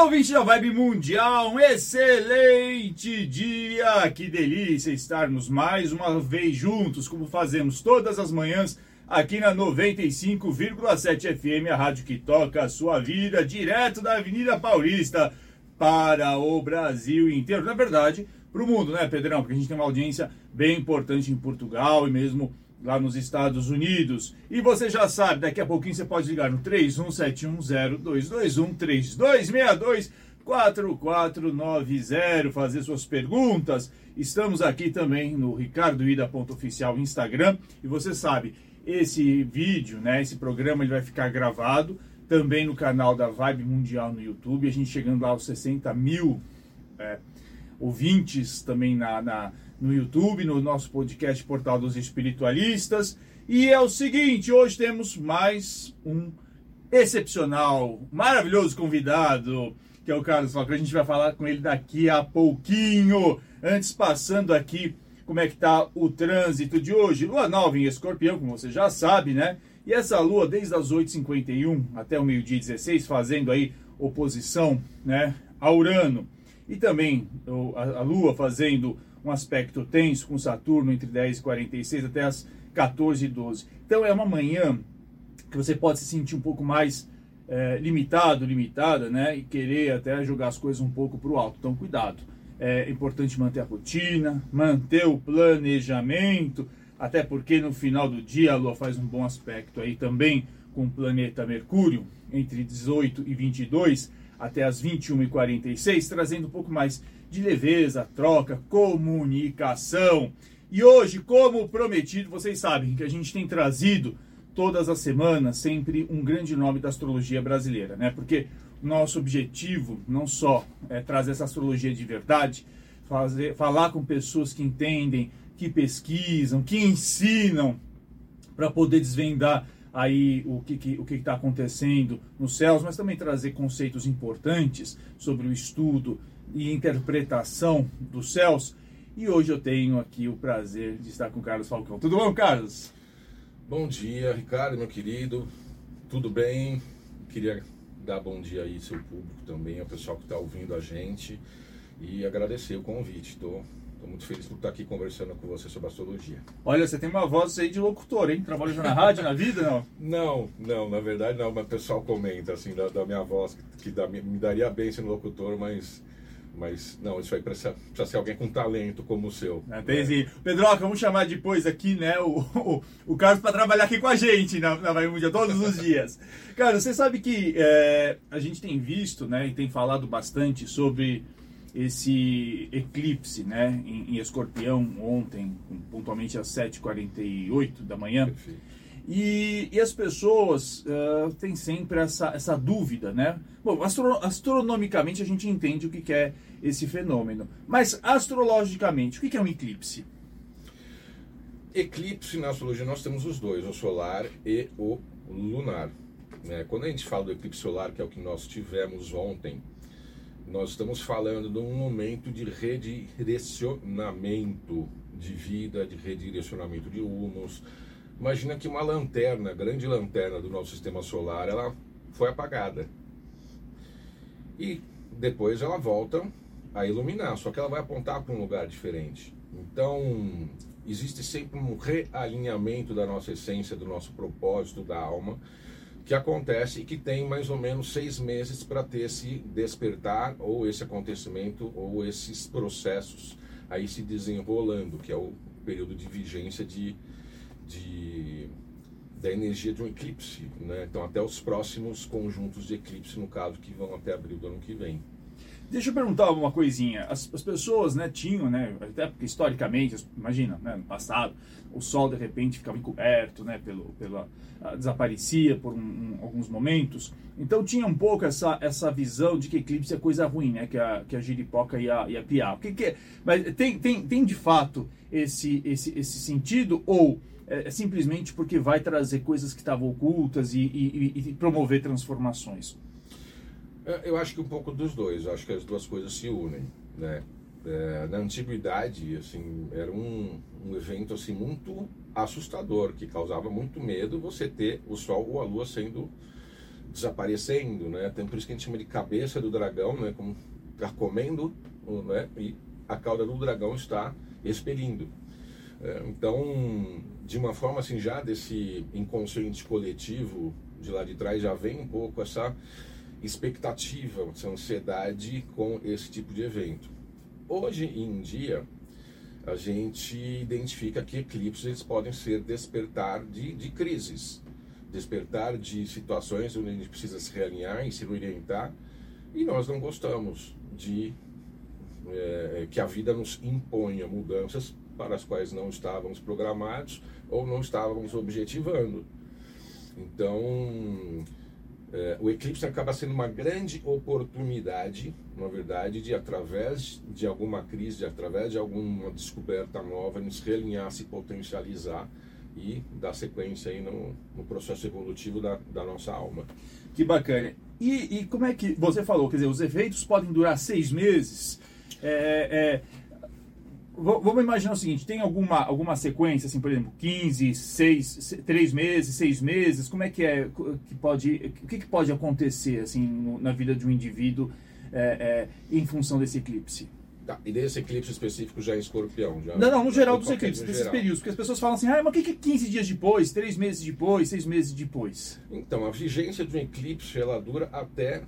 Olá, ouvinte da Vibe Mundial, um excelente dia! Que delícia estarmos mais uma vez juntos, como fazemos todas as manhãs aqui na 95,7 FM, a rádio que toca a sua vida, direto da Avenida Paulista para o Brasil inteiro. Na verdade, para o mundo, né, Pedrão? Porque a gente tem uma audiência bem importante em Portugal e mesmo lá nos Estados Unidos. E você já sabe, daqui a pouquinho você pode ligar no 31710221326262 4490, fazer suas perguntas. Estamos aqui também no ricardoida.oficial Instagram e você sabe, esse vídeo, né, esse programa ele vai ficar gravado também no canal da Vibe Mundial no YouTube, a gente chegando lá aos 60 mil é, ouvintes também na, na no YouTube, no nosso podcast Portal dos Espiritualistas. E é o seguinte, hoje temos mais um excepcional, maravilhoso convidado, que é o Carlos Falcão. A gente vai falar com ele daqui a pouquinho. Antes, passando aqui como é que tá o trânsito de hoje. Lua nova em Escorpião, como você já sabe, né? E essa lua, desde as 8h51 até o meio-dia 16, fazendo aí oposição né, a Urano. E também a lua fazendo um aspecto tenso com Saturno entre 10 e 46 até as 14 e 12. Então é uma manhã que você pode se sentir um pouco mais é, limitado, limitada, né? E querer até jogar as coisas um pouco para o alto. Então cuidado. É importante manter a rotina, manter o planejamento, até porque no final do dia a Lua faz um bom aspecto aí também com o planeta Mercúrio, entre 18 e 22 até as 21 e 46, trazendo um pouco mais de leveza, troca, comunicação. E hoje, como prometido, vocês sabem que a gente tem trazido todas as semanas sempre um grande nome da astrologia brasileira, né? Porque nosso objetivo não só é trazer essa astrologia de verdade, fazer, falar com pessoas que entendem, que pesquisam, que ensinam para poder desvendar aí o que que, o que está acontecendo nos céus, mas também trazer conceitos importantes sobre o estudo e interpretação dos céus. E hoje eu tenho aqui o prazer de estar com o Carlos Falcão. Tudo bom, Carlos? Bom dia, Ricardo, meu querido. Tudo bem? Queria dar bom dia aí ao seu público também, ao pessoal que está ouvindo a gente e agradecer o convite. Estou Estou muito feliz por estar aqui conversando com você sobre astrologia. Olha, você tem uma voz aí de locutor, hein? Trabalha já na rádio, na vida, não? Não, não, na verdade não, mas o pessoal comenta assim da, da minha voz, que, dá, me daria bem sendo locutor, mas mas não, isso aí precisa, precisa ser alguém com talento como o seu. É, tem sim. Pedroca, vamos chamar depois aqui, né, o, o, o Carlos para trabalhar aqui com a gente na, na Vai Mundial todos os dias. Cara, você sabe que é, a gente tem visto, né, e tem falado bastante sobre esse eclipse né, em, em Escorpião ontem, pontualmente às 7h48 da manhã. Perfeito. E, e, as pessoas uh, têm sempre essa, essa dúvida, né? Bom, astro, astronomicamente a gente entende o que, que é esse fenômeno, mas astrologicamente, o que, que é um eclipse? Eclipse na astrologia nós temos os dois, o solar e o lunar. Né? Quando a gente fala do eclipse solar, que é o que nós tivemos ontem, nós estamos falando de um momento de redirecionamento de vida, de redirecionamento de humos. Imagina que uma lanterna, grande lanterna do nosso sistema solar, ela foi apagada. E depois ela volta a iluminar, só que ela vai apontar para um lugar diferente. Então, existe sempre um realinhamento da nossa essência, do nosso propósito, da alma que acontece e que tem mais ou menos seis meses para ter esse despertar ou esse acontecimento ou esses processos aí se desenrolando, que é o período de vigência de, de da energia de um eclipse, né? Então até os próximos conjuntos de eclipse, no caso, que vão até abril do ano que vem. Deixa eu perguntar uma coisinha. As, as, pessoas, né, tinham, né, até porque historicamente, imagina, né, no passado, o Sol de repente ficava encoberto, né, pelo, pela desaparecia por um, um, alguns momentos. Então tinha um pouco essa, essa visão de que eclipse é coisa ruim, né, que a, que a giripoca ia, ia piar. O que, que é? Mas tem, tem, tem de fato esse, esse, esse sentido ou é, é simplesmente porque vai trazer coisas que estavam ocultas e, e, e promover transformações? Eu acho que um pouco dos dois. Eu acho que as duas coisas se unem, né? É, na antiguidade, assim, era um, um evento assim muito assustador que causava muito medo você ter o Sol ou a Lua sendo desaparecendo, né? Tem por isso que a gente chama de cabeça do dragão, né? Como está comendo, né? E a cauda do dragão está expelindo. É, então, de uma forma assim, já desse inconsciente coletivo de lá de trás já vem um pouco essa expectativa, essa ansiedade com esse tipo de evento. Hoje em dia, a gente identifica que eclipses podem ser despertar de, de crises, despertar de situações onde a gente precisa se realinhar e se orientar, e nós não gostamos de é, que a vida nos imponha mudanças para as quais não estávamos programados ou não estávamos objetivando. Então, é, o eclipse acaba sendo uma grande oportunidade, na verdade, de através de alguma crise, através de alguma descoberta nova, nos realinhar, se potencializar e dar sequência aí no, no processo evolutivo da, da, nossa alma. Que bacana. E, e, como é que você falou? Quer dizer, os efeitos podem durar seis meses. É, é, vamos imaginar o seguinte: tem alguma, alguma sequência, assim, por exemplo, 15, 6, 3 meses, 6 meses? Como é que é? Que pode, o que, que pode acontecer assim, no, na vida de um indivíduo é, é, em função desse eclipse? Tá, e desse eclipse específico já em escorpião? Já, não, não, no geral dos eclipses, desses geral. períodos. Porque as pessoas falam assim, ah, mas o que é 15 dias depois, 3 meses depois, 6 meses depois? Então, a vigência de um eclipse ela dura até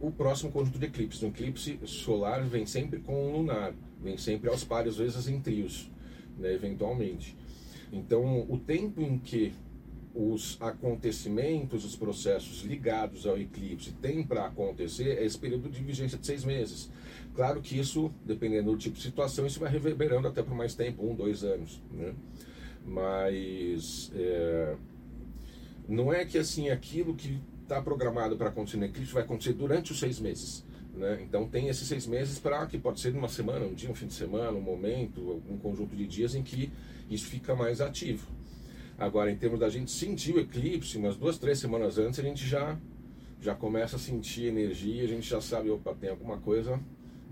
o próximo conjunto de eclipses. Um eclipse solar vem sempre com um lunar vem sempre aos pares, às vezes em trios, né, eventualmente. Então, o tempo em que os acontecimentos, os processos ligados ao eclipse têm para acontecer é esse período de vigência de seis meses. Claro que isso, dependendo do tipo de situação, isso vai reverberando até por mais tempo, um, dois anos. Né? Mas é, não é que assim aquilo que está programado para acontecer no eclipse vai acontecer durante os seis meses. Né? Então tem esses seis meses para que pode ser uma semana, um dia, um fim de semana, um momento, um conjunto de dias em que isso fica mais ativo. Agora, em termos da gente sentir o eclipse, umas duas, três semanas antes, a gente já, já começa a sentir energia, a gente já sabe, opa, tem alguma coisa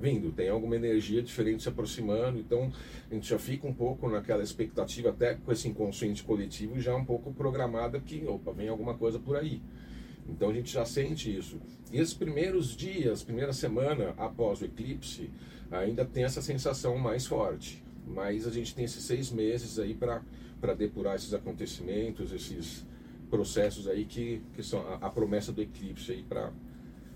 vindo, tem alguma energia diferente se aproximando, então a gente já fica um pouco naquela expectativa, até com esse inconsciente coletivo, já um pouco programada que, opa, vem alguma coisa por aí. Então a gente já sente isso. E esses primeiros dias, primeira semana após o eclipse, ainda tem essa sensação mais forte. Mas a gente tem esses seis meses aí para depurar esses acontecimentos, esses processos aí que, que são a, a promessa do eclipse aí para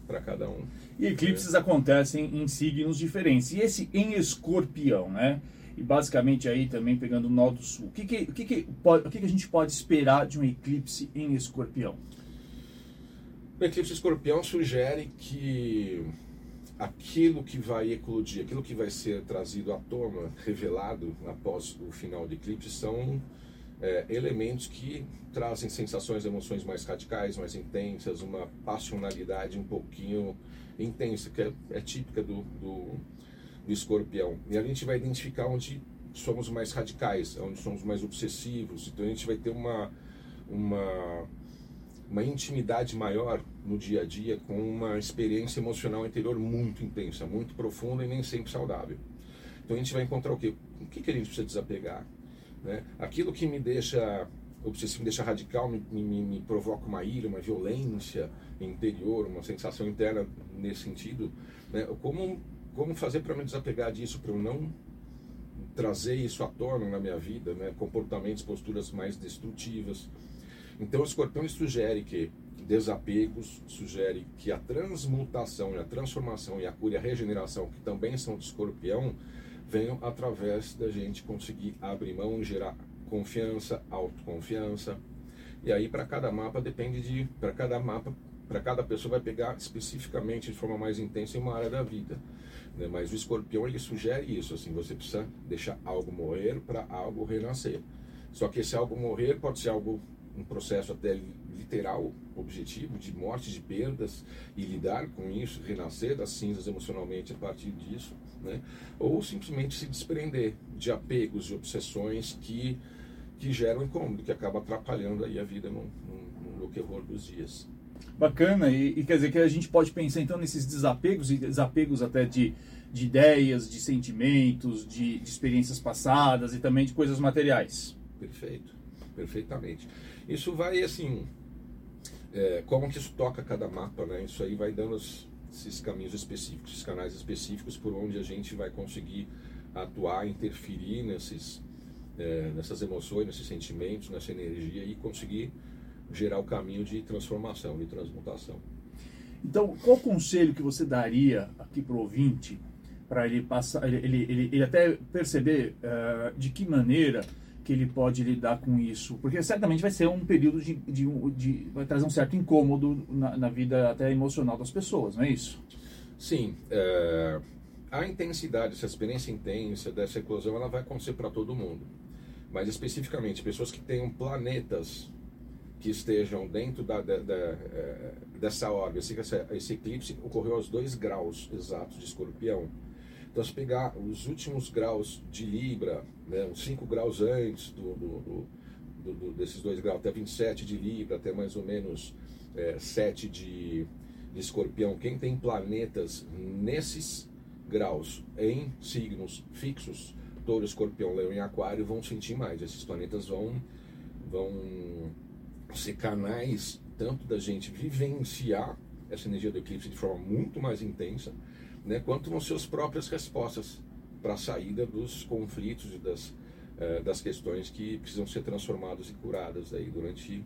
para cada um. E eclipses é. acontecem em signos diferentes. E esse em escorpião, né? E basicamente aí também pegando o nó do sul. O que, que, o que, que, o que, que a gente pode esperar de um eclipse em escorpião? O eclipse escorpião sugere que aquilo que vai eclodir, aquilo que vai ser trazido à tona, revelado após o final do eclipse, são é, elementos que trazem sensações, emoções mais radicais, mais intensas, uma passionalidade um pouquinho intensa, que é, é típica do, do, do escorpião. E a gente vai identificar onde somos mais radicais, onde somos mais obsessivos, então a gente vai ter uma. uma uma intimidade maior no dia a dia com uma experiência emocional interior muito intensa, muito profunda e nem sempre saudável. Então a gente vai encontrar o quê? O que, que a gente precisa desapegar? Né? Aquilo que me deixa obsessivo, me deixa radical, me, me, me provoca uma ira, uma violência interior, uma sensação interna nesse sentido. Né? Como, como fazer para me desapegar disso, para eu não trazer isso à tona na minha vida, né? comportamentos, posturas mais destrutivas. Então, o escorpião sugere que desapegos, sugere que a transmutação e a transformação e a cura e a regeneração, que também são do escorpião, venham através da gente conseguir abrir mão e gerar confiança, autoconfiança. E aí, para cada mapa, depende de. Para cada mapa, para cada pessoa, vai pegar especificamente de forma mais intensa em uma área da vida. Né? Mas o escorpião ele sugere isso: assim, você precisa deixar algo morrer para algo renascer. Só que esse algo morrer pode ser algo um processo até literal, objetivo, de morte, de perdas, e lidar com isso, renascer das cinzas emocionalmente a partir disso, né? ou simplesmente se desprender de apegos, de obsessões que, que geram incômodo, que acaba atrapalhando aí a vida no, no, no dos dias. Bacana, e, e, quer dizer que a gente pode pensar então nesses desapegos e desapegos até de, de ideias, de sentimentos, de, de experiências passadas e também de coisas materiais. Perfeito, perfeitamente. Isso vai assim. é, como que isso toca cada mapa, né? Isso aí vai dando os, esses caminhos específicos, esses canais específicos por onde a gente vai conseguir atuar, interferir nesses, é, nessas emoções, nesses sentimentos, nessa energia e conseguir gerar o caminho de transformação, de transmutação. Então, qual conselho que você daria aqui para o ouvinte para ele passar, ele, ele, ele, até perceber uh, de que maneira que ele pode lidar com isso? Porque certamente vai ser um período de, de, de vai trazer um certo incômodo na, na, vida até emocional das pessoas, não é isso? Sim, é, a intensidade, essa experiência intensa dessa eclosão, ela vai acontecer para todo mundo. Mas especificamente pessoas que tenham planetas que estejam dentro da, da, da, é, dessa órbita. Esse, esse eclipse ocorreu aos 2 graus exatos de escorpião. Então, se pegar os últimos graus de Libra, né, uns 5 graus antes do, do, do, do, desses 2 graus, até 27 de Libra, até mais ou menos é, 7 de, de Escorpião, quem tem planetas nesses graus em signos fixos, Touro, Escorpião, Leão e Aquário, vão sentir mais. Esses planetas vão, vão ser canais tanto da gente vivenciar essa energia do eclipse de forma muito mais intensa, né, quanto vão ser as próprias respostas para a saída dos conflitos e das, eh, das questões que precisam ser transformadas e curadas aí durante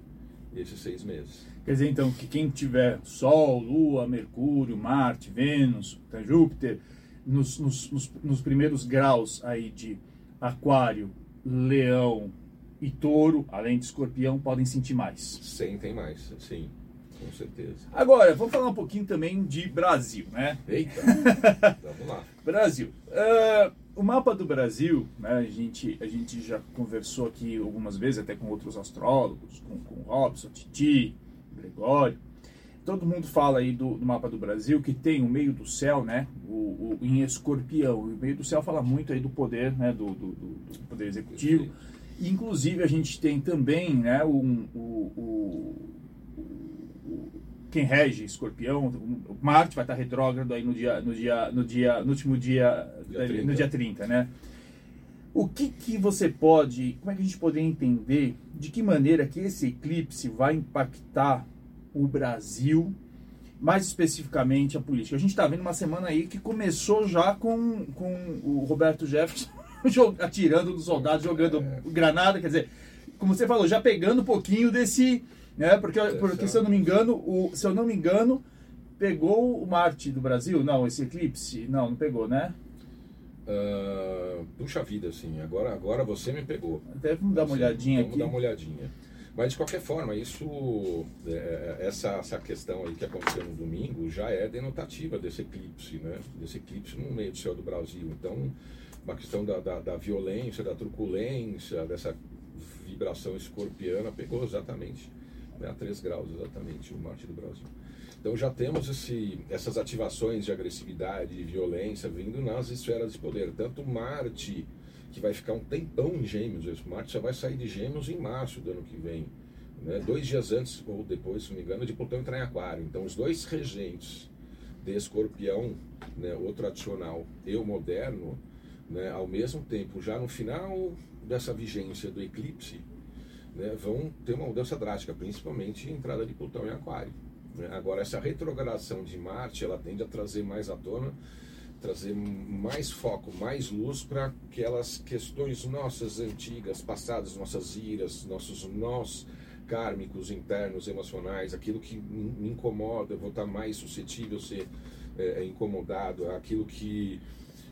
esses seis meses. Quer dizer, então, que quem tiver Sol, Lua, Mercúrio, Marte, Vênus, Júpiter, nos, nos, nos, nos primeiros graus aí de Aquário, Leão e Touro, além de Escorpião, podem sentir mais. Sentem mais, sim. Com certeza. Agora, vamos falar um pouquinho também de Brasil, né? Eita, vamos lá. Brasil. Uh, o mapa do Brasil, né, a, gente, a gente já conversou aqui algumas vezes, até com outros astrólogos, com, com Robson, Titi, Gregório. Todo mundo fala aí do, do, mapa do Brasil que tem o meio do céu, né, o, o, em escorpião. O meio do céu fala muito aí do poder, né, do, do, do poder executivo. Inclusive, a gente tem também né, um, o, quem rege Escorpião, Marte vai estar retrógrado aí no dia, no dia, no dia, no último dia, dia no dia 30, né? O que que você pode, como é que a gente poderia entender de que maneira que esse eclipse vai impactar o Brasil, mais especificamente a política? A gente está vendo uma semana aí que começou já com, com o Roberto Jefferson atirando dos soldados, jogando é. granada, quer dizer, como você falou, já pegando um pouquinho desse né? Porque, porque se eu não me engano, o, se eu não me engano, pegou o Marte do Brasil? Não, esse eclipse? Não, não pegou, né? Uh, puxa vida, assim, agora, agora você me pegou. Até vamos dar uma assim, olhadinha vamos aqui. Vamos dar uma olhadinha. Mas de qualquer forma, isso, é, é, essa, essa questão aí que aconteceu no domingo já é denotativa desse eclipse, né? Desse eclipse no meio do céu do Brasil. Então, uma questão da, da, da violência, da truculência, dessa vibração escorpiana pegou exatamente né, a 3 graus exatamente, o Marte do Brasil. Então já temos esse, essas ativações de agressividade e violência vindo nas esferas de poder. Tanto Marte, que vai ficar um tempão em Gêmeos, Marte só vai sair de Gêmeos em março do ano que vem. Né? Dois dias antes, ou depois, se não me engano, de Plutão entrar em Aquário. Então os dois regentes de Escorpião, né, o tradicional e o moderno, né, ao mesmo tempo, já no final dessa vigência do eclipse, né, vão ter uma mudança drástica, principalmente a entrada de Plutão em Aquário. Né? Agora, essa retrogradação de Marte, ela tende a trazer mais à tona, trazer mais foco, mais luz para aquelas questões nossas antigas, passadas, nossas iras, nossos nós kármicos internos, emocionais, aquilo que me incomoda, eu vou estar mais suscetível a ser é, incomodado, aquilo que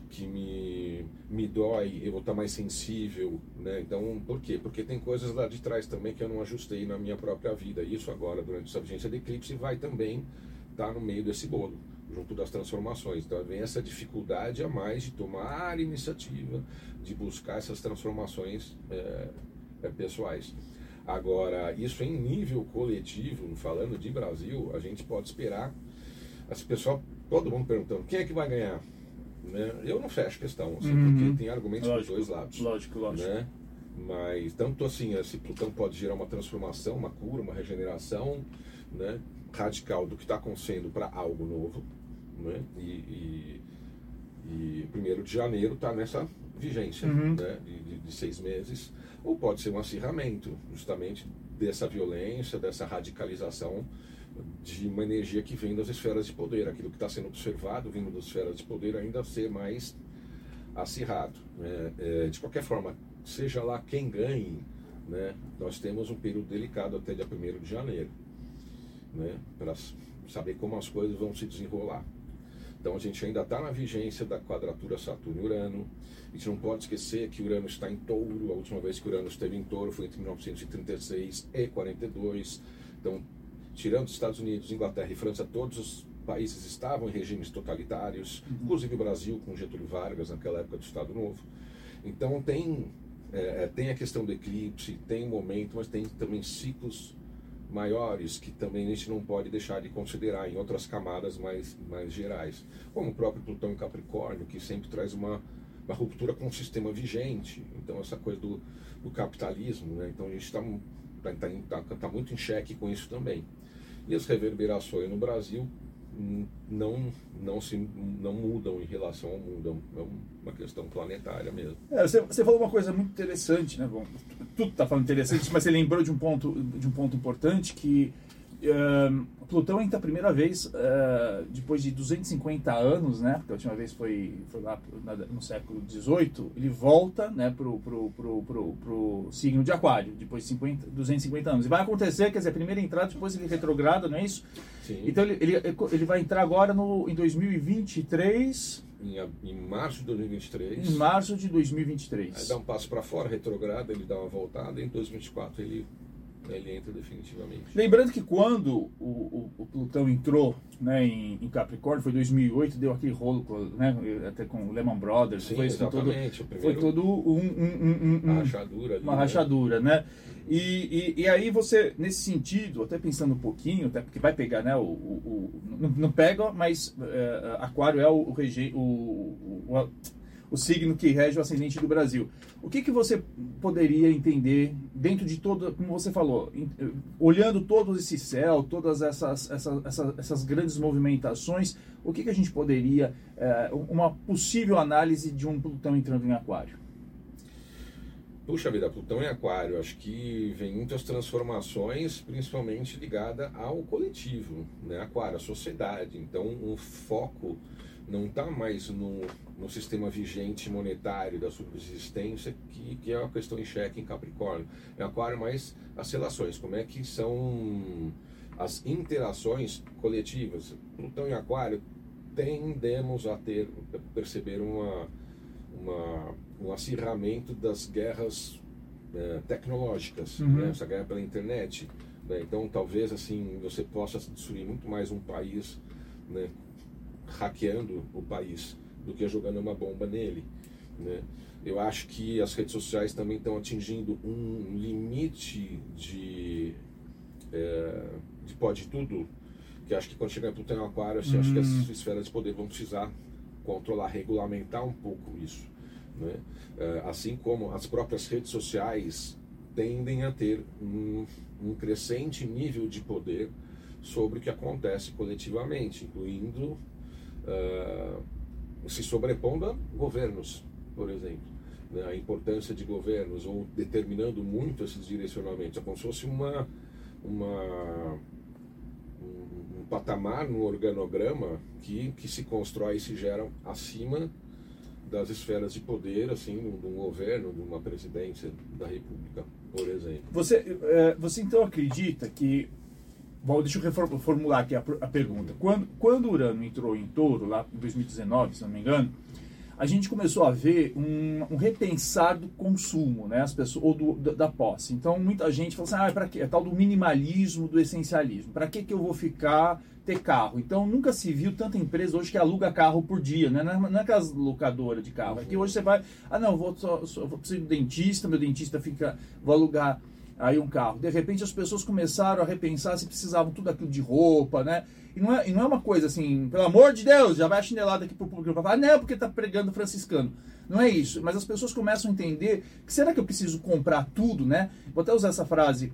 que me, me dói, eu vou estar mais sensível, né? Então, por quê? Porque tem coisas lá de trás também que eu não ajustei na minha própria vida. Isso agora, durante essa vigência de eclipse, vai também estar no meio desse bolo, junto das transformações. Então, vem essa dificuldade a mais de tomar iniciativa, de buscar essas transformações é, é, pessoais. Agora, isso em nível coletivo, falando de Brasil, a gente pode esperar. Esse pessoal, todo mundo perguntando, quem é que vai ganhar? Né? Eu não fecho questão, assim, uhum. porque tem argumentos lógico, dos dois lados. Lógico, lógico. Né? Mas tanto assim, esse Plutão pode gerar uma transformação, uma cura, uma regeneração né? radical do que está acontecendo para algo novo. Né? E, e, e primeiro de janeiro está nessa vigência uhum. né? de, de, de, seis meses. Ou pode ser um acirramento, justamente dessa violência, dessa radicalização de uma energia que vem das esferas de poder, aquilo que está sendo observado vindo das esferas de poder ainda ser mais acirrado. Né? É, de qualquer forma, seja lá quem ganhe, né, nós temos um período delicado até dia 1 de janeiro, né, para saber como as coisas vão se desenrolar. Então a gente ainda está na vigência da quadratura Saturno e Urano. A gente não pode esquecer que Urano está em touro. A última vez que Urano esteve em touro foi entre 1936 e 42. Então, tirando os Estados Unidos, Inglaterra e França, todos os países estavam em regimes totalitários, uhum. inclusive o Brasil com Getúlio Vargas naquela época do Estado Novo. Então tem é, é tem a questão do eclipse, tem um momento, mas tem também ciclos maiores que também a gente não pode deixar de considerar em outras camadas mais, mais gerais, como o próprio Plutão em Capricórnio, que sempre traz uma, uma ruptura com o sistema vigente. Então, essa coisa do, do capitalismo, né? então a gente está tá, tá, tá, tá muito em xeque com isso também. E as reverberações no Brasil não não se não mudam em relação ao mundo é uma questão planetária mesmo. É, você, você falou uma coisa muito interessante né? Bom tudo está falando interessante mas você lembrou de um ponto de um ponto importante que uh, Plutão entra a primeira vez uh, depois de 250 anos, né? Porque a última vez foi, foi lá no século XVIII. Ele volta, né, pro, pro, pro, pro, pro signo de Aquário depois de 50, 250 anos. E vai acontecer, quer dizer, a primeira entrada depois ele retrograda, não é isso? Sim. Então ele, ele, ele vai entrar agora no em 2023. Em, em março de 2023. Em março de 2023. Aí dá um passo para fora, retrograda, ele dá uma voltada. E em 2024 ele ele entra definitivamente. Lembrando que quando o, o, o Plutão entrou né, em, em, Capricórnio, foi 2008, deu aquele rolo né, até com o Lehman Brothers. Sim, foi, exatamente. Todo, foi todo um, um, um, uma rachadura. Ali, uma né? rachadura, né? E, e, e, aí você, nesse sentido, até pensando um pouquinho, até porque vai pegar, né? O, o, o não, não, pega, mas é, Aquário é o, o, o o signo que rege o ascendente do Brasil. O que, que você poderia entender dentro de todo, como você falou, olhando todo esse céu, todas essas, essas, essas, essas grandes movimentações, o que, que a gente poderia, é, uma possível análise de um Plutão entrando em Aquário? Puxa vida, Plutão em Aquário, acho que vem muitas transformações, principalmente ligada ao coletivo, né? Aquário, a sociedade. Então, um foco não está mais no, no sistema vigente monetário da subsistência, que, que é uma questão em xeque em Capricórnio. Em Aquário, mais as relações, como é que são as interações coletivas. Plutão em Aquário, tendemos a ter, perceber uma, uma, um acirramento das guerras é, tecnológicas, uhum. né? essa guerra pela internet. Né? Então, talvez assim você possa destruir muito mais um país né? hackeando o país do que jogando uma bomba nele. Né? Eu acho que as redes sociais também estão atingindo um limite de, é, de pode tudo, que acho que quando chegar para o aquário, assim, hum. acho que as hum. esferas de poder vão precisar controlar, regulamentar um pouco isso. Né? É, assim como as próprias redes sociais tendem a ter um, um crescente nível de poder sobre o que acontece coletivamente, incluindo uh, se sobrepondo a governos, por exemplo. Né? A importância de governos, ou determinando muito esses direcionamentos. É como se fosse uma, uma, um, um patamar no organograma que, que se constrói e se gera acima das esferas de poder, assim, de um governo, de uma presidência da República, por exemplo. Você, é, você então acredita que Bom, deixa eu reformular aqui a, a pergunta. Quando, quando Urano entrou em touro, lá em 2019, se não me engano, a gente começou a ver um, um repensar do consumo, né? As pessoas, ou do, da, posse. Então, muita gente fala assim, ah, para quê? É tal do minimalismo, do essencialismo. Para que, que eu vou ficar, ter carro? Então, nunca se viu tanta empresa hoje que aluga carro por dia, né? Não é, é aquelas locadoras de carro. Aqui hoje você vai, ah, não, vou, só, só, vou precisar do dentista, meu dentista fica, vou alugar aí um carro. De repente as pessoas começaram a repensar se precisavam tudo aquilo de roupa, né? E não é, e não é uma coisa assim, pelo amor de Deus, já vai a chinelada aqui pro público para falar, não, porque tá pregando franciscano. Não é isso, mas as pessoas começam a entender que será que eu preciso comprar tudo, né? Vou até usar essa frase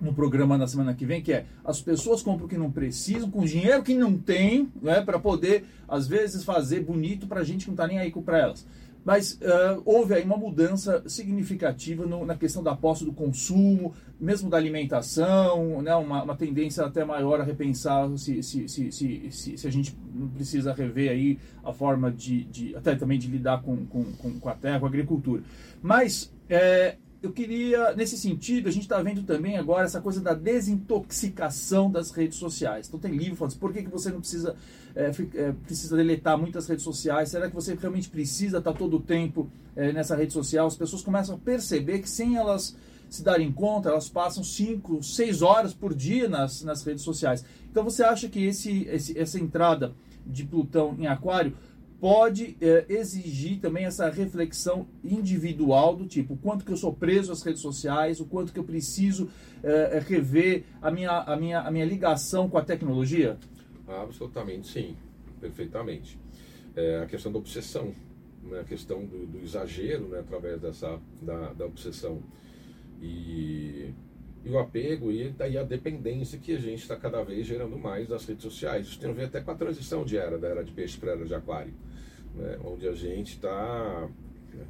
no programa na semana que vem, que é as pessoas compram o que não precisam, com dinheiro que não tem, né, para poder, às vezes, fazer bonito para gente que não tá nem aí com para elas. Mas uh, houve aí uma mudança significativa no, na questão da posse do consumo, mesmo da alimentação, né, uma, uma tendência até maior a repensar se, se, se, se, se, se a gente precisa rever aí a forma de, de até também de lidar com, com, com a terra, com a agricultura. Mas é, eu queria, nesse sentido, a gente está vendo também agora essa coisa da desintoxicação das redes sociais. Então tem livro falando assim, por que, que você não precisa, é, precisa deletar muitas redes sociais? Será que você realmente precisa estar tá todo o tempo é, nessa rede social? As pessoas começam a perceber que sem elas se darem conta, elas passam 5, 6 horas por dia nas, nas redes sociais. Então você acha que esse, esse essa entrada de Plutão em Aquário pode é, exigir também essa reflexão individual do tipo, o quanto que eu sou preso às redes sociais, o quanto que eu preciso é, rever a minha, a, minha, a minha ligação com a tecnologia? Absolutamente, sim, perfeitamente. É a questão da obsessão, né? a questão do, do exagero né? através dessa, da, da obsessão. E e o apego e daí a dependência que a gente está cada vez gerando mais das redes sociais. Isso tem a ver até com a transição de era, da era de peixe para a era de aquário, né? onde a gente está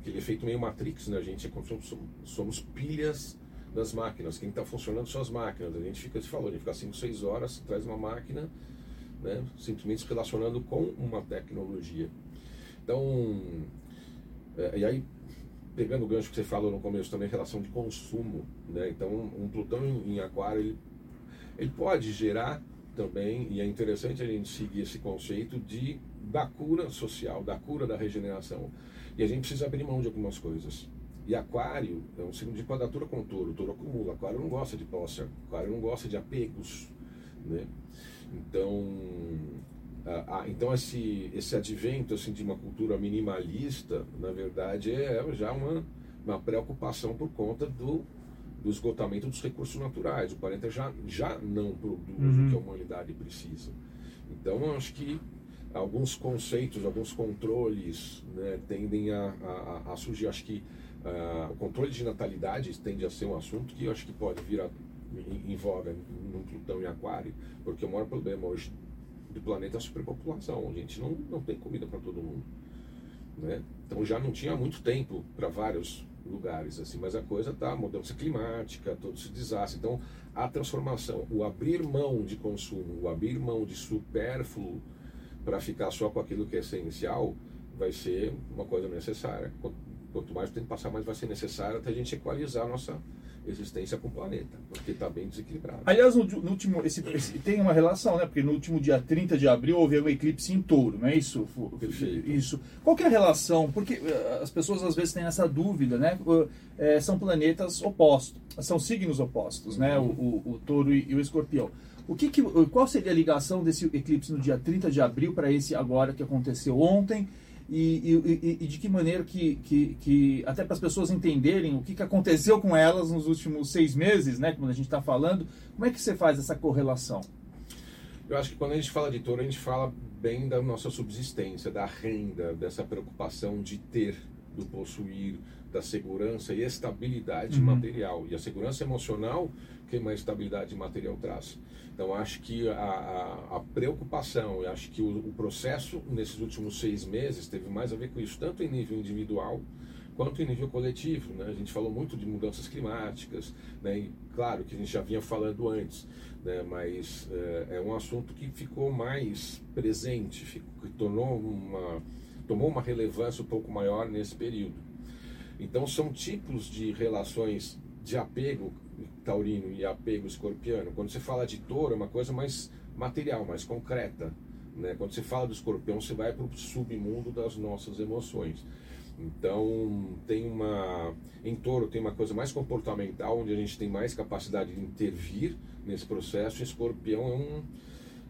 aquele efeito meio Matrix, né? A gente é como somos, somos pilhas das máquinas, quem está funcionando são as máquinas. A gente fica, se falou, a gente fica 5, 6 horas, traz uma máquina, né? simplesmente se relacionando com uma tecnologia. Então, é, e aí pegando o gancho que você falou no começo também, relação de consumo, né? Então, um Plutão em, Aquário, ele, ele pode gerar também, e é interessante a gente seguir esse conceito de da cura social, da cura da regeneração. E a gente precisa abrir mão de algumas coisas. E Aquário é um signo de quadratura com touro. Touro acumula. Aquário não gosta de posse. Aquário não gosta de apegos. Né? Então, ah, então esse, esse advento assim, de uma cultura minimalista, na verdade, é já uma, uma preocupação por conta do, do esgotamento dos recursos naturais. O planeta já, já não produz uhum. o que a humanidade precisa. Então, acho que alguns conceitos, alguns controles né, tendem a, a, a, surgir. Acho que uh, o controle de natalidade tende a ser um assunto que eu acho que pode vir a, em, em voga num Plutão em Aquário, porque o maior problema hoje do planeta é a superpopulação. A gente não, não tem comida para todo mundo. Né? Então já não tinha muito tempo para vários lugares, assim, mas a coisa tá mudança climática, todo esse desastre. Então a transformação, o abrir mão de consumo, o abrir mão de supérfluo para ficar só com aquilo que é essencial, vai ser uma coisa necessária. Quanto mais tempo passar, mais vai ser necessário até a gente equalizar a nossa existência com o planeta, porque está bem desequilibrado. Aliás, no, no último, esse, esse, tem uma relação, né? Porque no último dia 30 de abril houve um eclipse em touro, não é isso? Perfeito. Isso. Qual que é a relação? Porque uh, as pessoas às vezes têm essa dúvida, né? É, são planetas opostos, são signos opostos, uhum. né? O, o, o, touro e, e o escorpião. O que, que qual seria a ligação desse eclipse no dia 30 de abril para esse agora que aconteceu ontem? E, e, e, de que maneira que, que, que até para as pessoas entenderem o que, que aconteceu com elas nos últimos seis meses, né, quando a gente está falando, como é que você faz essa correlação? Eu acho que quando a gente fala de touro, a gente fala bem da nossa subsistência, da renda, dessa preocupação de ter, do possuir, da segurança e estabilidade uhum. material. E a segurança emocional que uma estabilidade material traz. Então, acho que a, a, a preocupação, eu acho que o, o, processo nesses últimos seis meses teve mais a ver com isso, tanto em nível individual quanto em nível coletivo. Né? A gente falou muito de mudanças climáticas, né? e claro que a gente já vinha falando antes, né? mas é, é um assunto que ficou mais presente, ficou, que tornou uma, tomou uma relevância um pouco maior nesse período. Então, são tipos de relações de apego taurino e apego escorpiano. Quando você fala de touro, é uma coisa mais material, mais concreta. Né? Quando você fala do escorpião, você vai para o submundo das nossas emoções. Então, tem uma. Em touro, tem uma coisa mais comportamental, onde a gente tem mais capacidade de intervir nesse processo. Escorpião é um,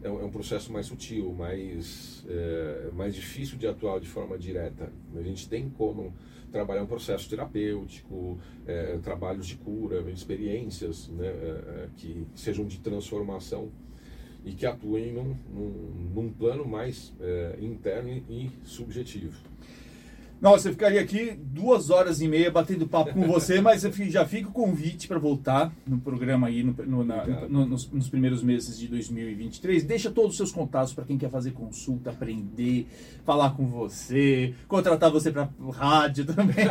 é um, é um processo mais sutil, mais, é, mais difícil de atuar de forma direta. A gente tem como trabalhar um processo terapêutico, é, trabalhos de cura, experiências né, é, é, que sejam de transformação e que atuem num, num, num plano mais é, interno e subjetivo. Nossa, eu ficaria aqui duas horas e meia batendo papo com você, mas já fico o convite para voltar no programa aí no, no, na, no, nos, nos, primeiros meses de 2023. Deixa todos os seus contatos para quem quer fazer consulta, aprender, falar com você, contratar você para rádio também.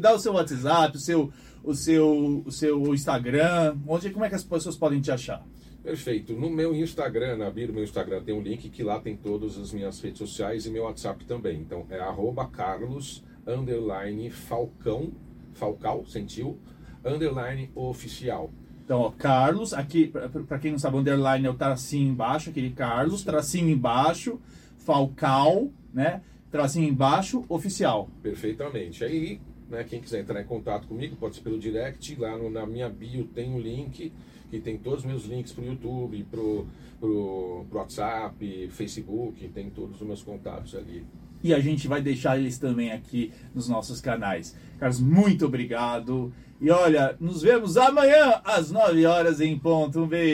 dá o seu WhatsApp, o seu, o seu, o seu Instagram, onde, como é que as pessoas podem te achar? Perfeito. No meu Instagram, na bio do meu Instagram, tem um link que lá tem todas as minhas redes sociais e meu WhatsApp também. Então é arroba carlos, underline, falcão, falcal, sentiu, underline oficial. Então, ó, Carlos, aqui, para quem não sabe, underline é o tracinho embaixo, aquele Carlos, tracinho embaixo, Falcal, né? Tracinho embaixo, oficial. Perfeitamente. Aí, né, quem quiser entrar em contato comigo, pode ser pelo direct, lá no, na minha bio tem o um link que tem todos os meus links para o YouTube, para o WhatsApp, Facebook, tem todos os meus contatos ali. E a gente vai deixar eles também aqui nos nossos canais. Carlos, muito obrigado. E olha, nos vemos amanhã às 9 horas em ponto. Um beijo.